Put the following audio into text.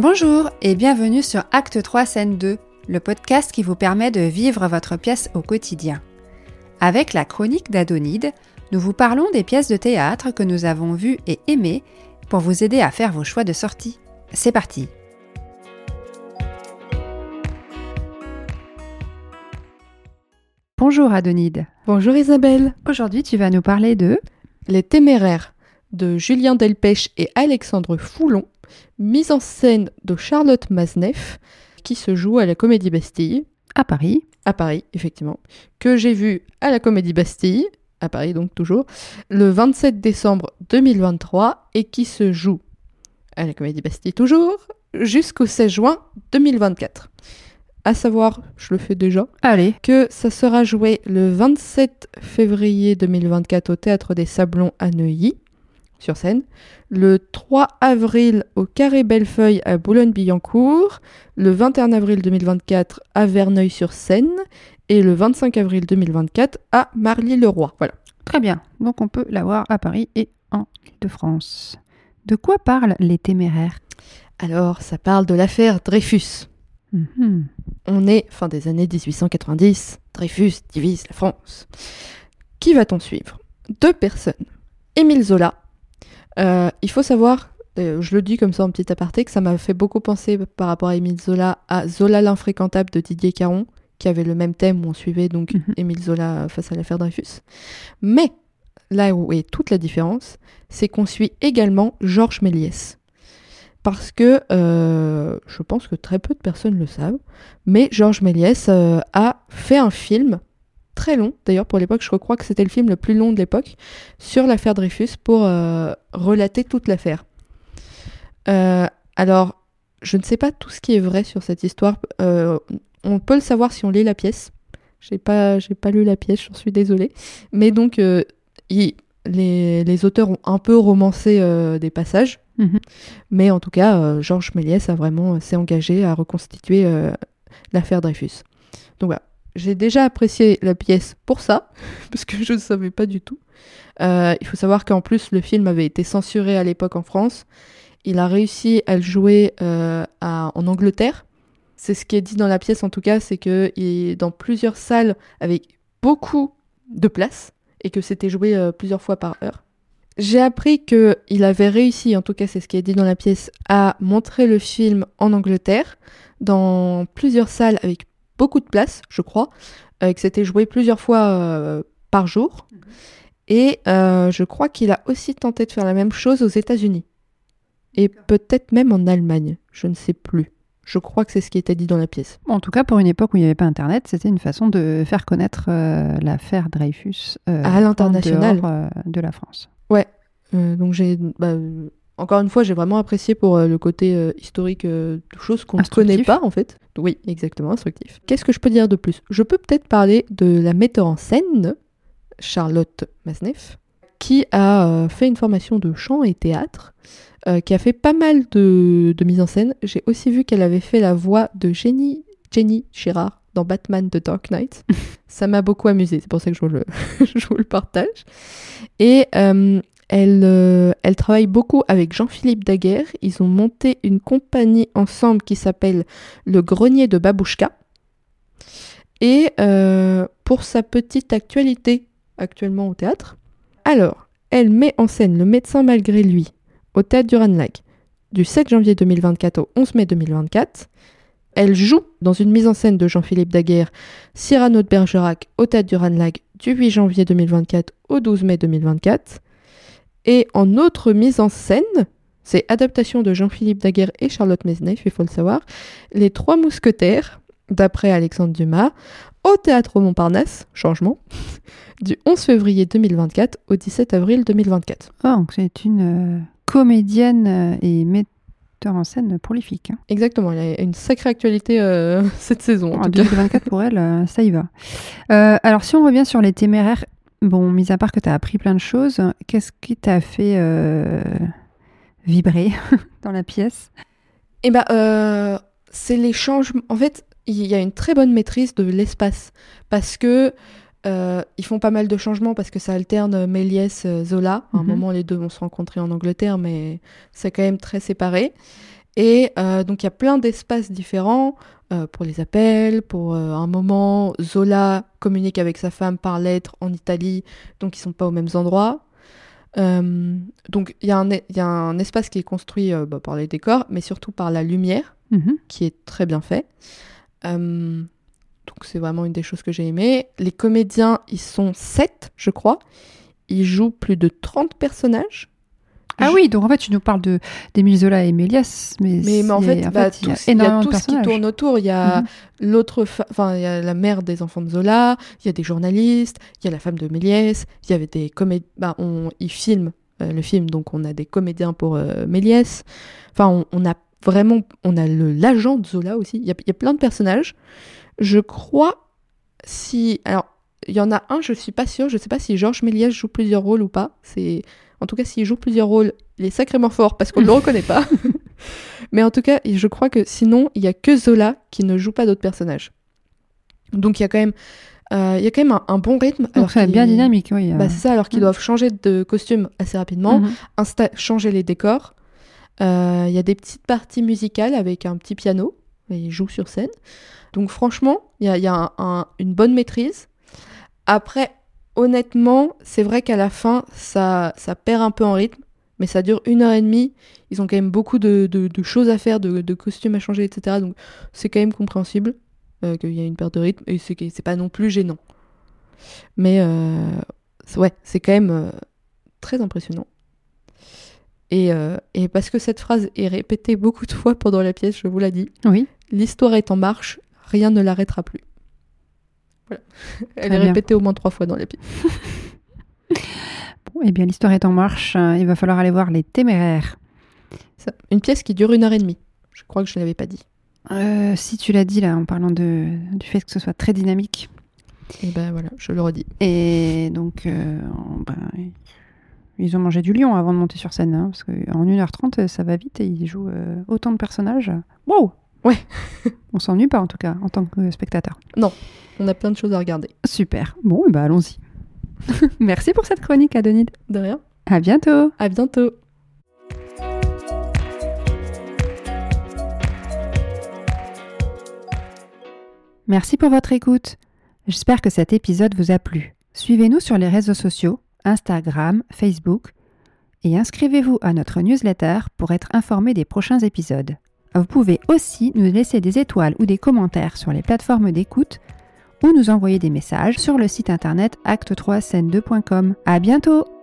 Bonjour et bienvenue sur Acte 3 Scène 2, le podcast qui vous permet de vivre votre pièce au quotidien. Avec la chronique d'Adonide, nous vous parlons des pièces de théâtre que nous avons vues et aimées pour vous aider à faire vos choix de sortie. C'est parti Bonjour Adonide. Bonjour Isabelle. Aujourd'hui tu vas nous parler de Les Téméraires de Julien Delpech et Alexandre Foulon, mise en scène de Charlotte Mazneff, qui se joue à la Comédie Bastille, à Paris. à Paris effectivement, que j'ai vu à la Comédie Bastille, à Paris donc toujours, le 27 décembre 2023 et qui se joue à la Comédie Bastille toujours jusqu'au 16 juin 2024. À savoir, je le fais déjà, Allez, que ça sera joué le 27 février 2024 au Théâtre des Sablons à Neuilly, sur scène, le 3 avril au Carré Bellefeuille à Boulogne-Billancourt, le 21 avril 2024 à Verneuil-sur-Seine et le 25 avril 2024 à Marly-le-Roi. Voilà. très bien. Donc on peut la voir à Paris et en Ile-de-France. De quoi parlent les téméraires? Alors, ça parle de l'affaire Dreyfus. Mhm. On est fin des années 1890. Dreyfus divise la France. Qui va-t-on suivre? Deux personnes. Émile Zola. Euh, il faut savoir, euh, je le dis comme ça en petit aparté, que ça m'a fait beaucoup penser par rapport à Émile Zola à Zola l'infréquentable de Didier Caron, qui avait le même thème où on suivait donc Mhm. Émile Zola face à l'affaire Dreyfus. Mais là où est toute la différence, c'est qu'on suit également Georges Méliès. Parce que euh, je pense que très peu de personnes le savent, mais Georges Méliès euh, a fait un film très long, d'ailleurs pour l'époque, je crois que c'était le film le plus long de l'époque, sur l'affaire Dreyfus pour euh, relater toute l'affaire. Euh, alors, je ne sais pas tout ce qui est vrai sur cette histoire. Euh, on peut le savoir si on lit la pièce. J'ai pas, j'ai pas lu la pièce, j'en suis désolée. Mais donc, les, les auteurs ont un peu romancé des passages. Mhm. Mais en tout cas, Georges Méliès a vraiment s'est engagé à reconstituer l'affaire Dreyfus. Donc voilà, j'ai déjà apprécié la pièce pour ça, parce que je ne savais pas du tout. Euh, il faut savoir qu'en plus, le film avait été censuré à l'époque en France. Il a réussi à le jouer euh, en Angleterre. C'est ce qui est dit dans la pièce en tout cas, c'est que dans plusieurs salles avec beaucoup de place et que c'était joué euh, plusieurs fois par heure. J'ai appris que il avait réussi, en tout cas c'est ce qui est dit dans la pièce, à montrer le film en Angleterre, dans plusieurs salles avec beaucoup de place, je crois, euh, que c'était joué plusieurs fois euh, par jour. Et euh, je crois qu'il a aussi tenté de faire la même chose aux États-Unis. Et peut-être même en Allemagne, je ne sais plus. Je crois que c'est ce qui était dit dans la pièce. En tout cas, pour une époque où il n'y avait pas Internet, c'était une façon de faire connaître euh, l'affaire Dreyfus euh, À l'international. euh, de la France. Euh, donc j'ai, bah, encore une fois, j'ai vraiment apprécié pour euh, le côté euh, historique euh, de choses qu'on ne connaît pas en fait. Oui, exactement, instructif. Qu'est-ce que je peux dire de plus? Je peux peut-être parler de la metteur en scène, Charlotte Masneff, qui a fait une formation de chant et théâtre, qui a fait pas mal de, de mise en scène. J'ai aussi vu qu'elle avait fait la voix de Jenny, Jenny Girard dans Batman The Dark Knight. Ça m'a beaucoup amusé, c'est pour ça que je vous le, je vous le partage. Et euh, elle, euh, elle travaille beaucoup avec Jean-Philippe Daguerre. Ils ont monté une compagnie ensemble qui s'appelle Le Grenier de Babouchka. Et euh, pour sa petite actualité actuellement au théâtre, alors, elle met en scène Le médecin malgré lui au théâtre du Ranelagh du 7 janvier 2024 au 11 mai 2024. Elle joue dans une mise en scène de Jean-Philippe Daguerre, Cyrano de Bergerac au théâtre du Ranelagh du 8 janvier 2024 au 12 mai 2024. Et en autre mise en scène, c'est adaptation de Jean-Philippe Daguerre et Charlotte Mesneff, il faut le savoir, Les Trois Mousquetaires, d'après Alexandre Dumas, au Théâtre Montparnasse, changement, du 11 février 2024 au 17 avril 2024. Oh, donc c'est une euh, comédienne euh, et metteur en scène prolifique. hein. Exactement, il y a une sacrée actualité euh, cette saison. En En tout cas. 2024 pour elle, euh, ça y va. Alors si on revient sur les téméraires, bon, mis à part que tu as appris plein de choses, qu'est-ce qui t'a fait euh, vibrer dans la pièce? Eh ben, euh, c'est les changements. En fait, il y a une très bonne maîtrise de l'espace parce que euh, ils font pas mal de changements parce que ça alterne Méliès, Zola. À un Mhm. moment, les deux vont se rencontrer en Angleterre, mais c'est quand même très séparé. Et euh, donc il y a plein d'espaces différents euh, pour les appels, pour euh, un moment, Zola communique avec sa femme par lettre en Italie, donc ils sont pas aux mêmes endroits. Donc il y, a un- il y a un espace qui est construit bah, par les décors, mais surtout par la lumière, Mhm. qui est très bien fait. Donc c'est vraiment une des choses que j'ai aimé. Les comédiens, ils sont 7, je crois. Ils jouent plus de 30 personnages. Ah Je- oui, donc en fait, tu nous parles de d'Émile Zola et Méliès, mais, Mais, mais en il a- fait, bah, il y y a tout ce qui tourne autour. Il y a Mhm. l'autre, enfin, il y a la mère des enfants de Zola, il y a des journalistes, il y a la femme de Méliès, il y avait des comédiens. Bah, on, ils filment euh, le film, donc on a des comédiens pour euh, Méliès. Enfin, on, on a vraiment, on a l'agent de Zola aussi. Il y, a, il y a plein de personnages. Je crois si, alors, il y en a un, je suis pas sûre. Je sais pas si Georges Méliès joue plusieurs rôles ou pas. C'est, en tout cas, s'il joue plusieurs rôles, il est sacrément fort parce qu'on ne le reconnaît pas. Mais en tout cas, je crois que sinon, il y a que Zola qui ne joue pas d'autres personnages. Donc il y a quand même, euh, il y a quand même un, un bon rythme. Donc c'est bien dynamique, oui. euh. Bah, c'est ça, alors qu'ils Mhm. doivent changer de costume assez rapidement, Mhm. insta- changer les décors. Euh, Il y a des petites parties musicales avec un petit piano, et ils jouent sur scène. Donc franchement, il y a, il y a un- un- une bonne maîtrise. Après, honnêtement, c'est vrai qu'à la fin, ça, ça perd un peu en rythme, mais ça dure une heure et demie. Ils ont quand même beaucoup de, de- de choses à faire, de, de costumes à changer, etc. Donc c'est quand même compréhensible euh, qu'il y a une perte de rythme, et c'est c'est pas non plus gênant. Mais euh, c'est- ouais, c'est quand même euh, très impressionnant. Et, et parce que cette phrase est répétée beaucoup de fois pendant la pièce, je vous l'ai dit, Oui. l'histoire est en marche, rien ne l'arrêtera plus. Voilà. Elle Très est bien. répétée au moins trois fois dans la pièce. Bon, eh bien, l'histoire est en marche. euh, Il va falloir aller voir Les Téméraires. Ça. Une pièce qui dure une heure et demie. Je crois que je ne l'avais pas dit. Euh, si tu l'as dit là, en parlant de, du fait que ce soit très dynamique. Et ben voilà, je le redis. Et donc, euh, ben, ils ont mangé du lion avant de monter sur scène. hein, parce qu'en 1h30, ça va vite et ils jouent euh, autant de personnages. Wow Ouais. On s'ennuie pas en tout cas, en tant que spectateur. On a plein de choses à regarder. Super. Bon, ben, allons-y. Merci pour cette chronique, Adonide. De rien. À bientôt. À bientôt. Merci pour votre écoute. J'espère que cet épisode vous a plu. Suivez-nous sur les réseaux sociaux, Instagram, Facebook, et inscrivez-vous à notre newsletter pour être informé des prochains épisodes. Vous pouvez aussi nous laisser des étoiles ou des commentaires sur les plateformes d'écoute ou nous envoyer des messages sur le site internet acte3scène2.com. À bientôt!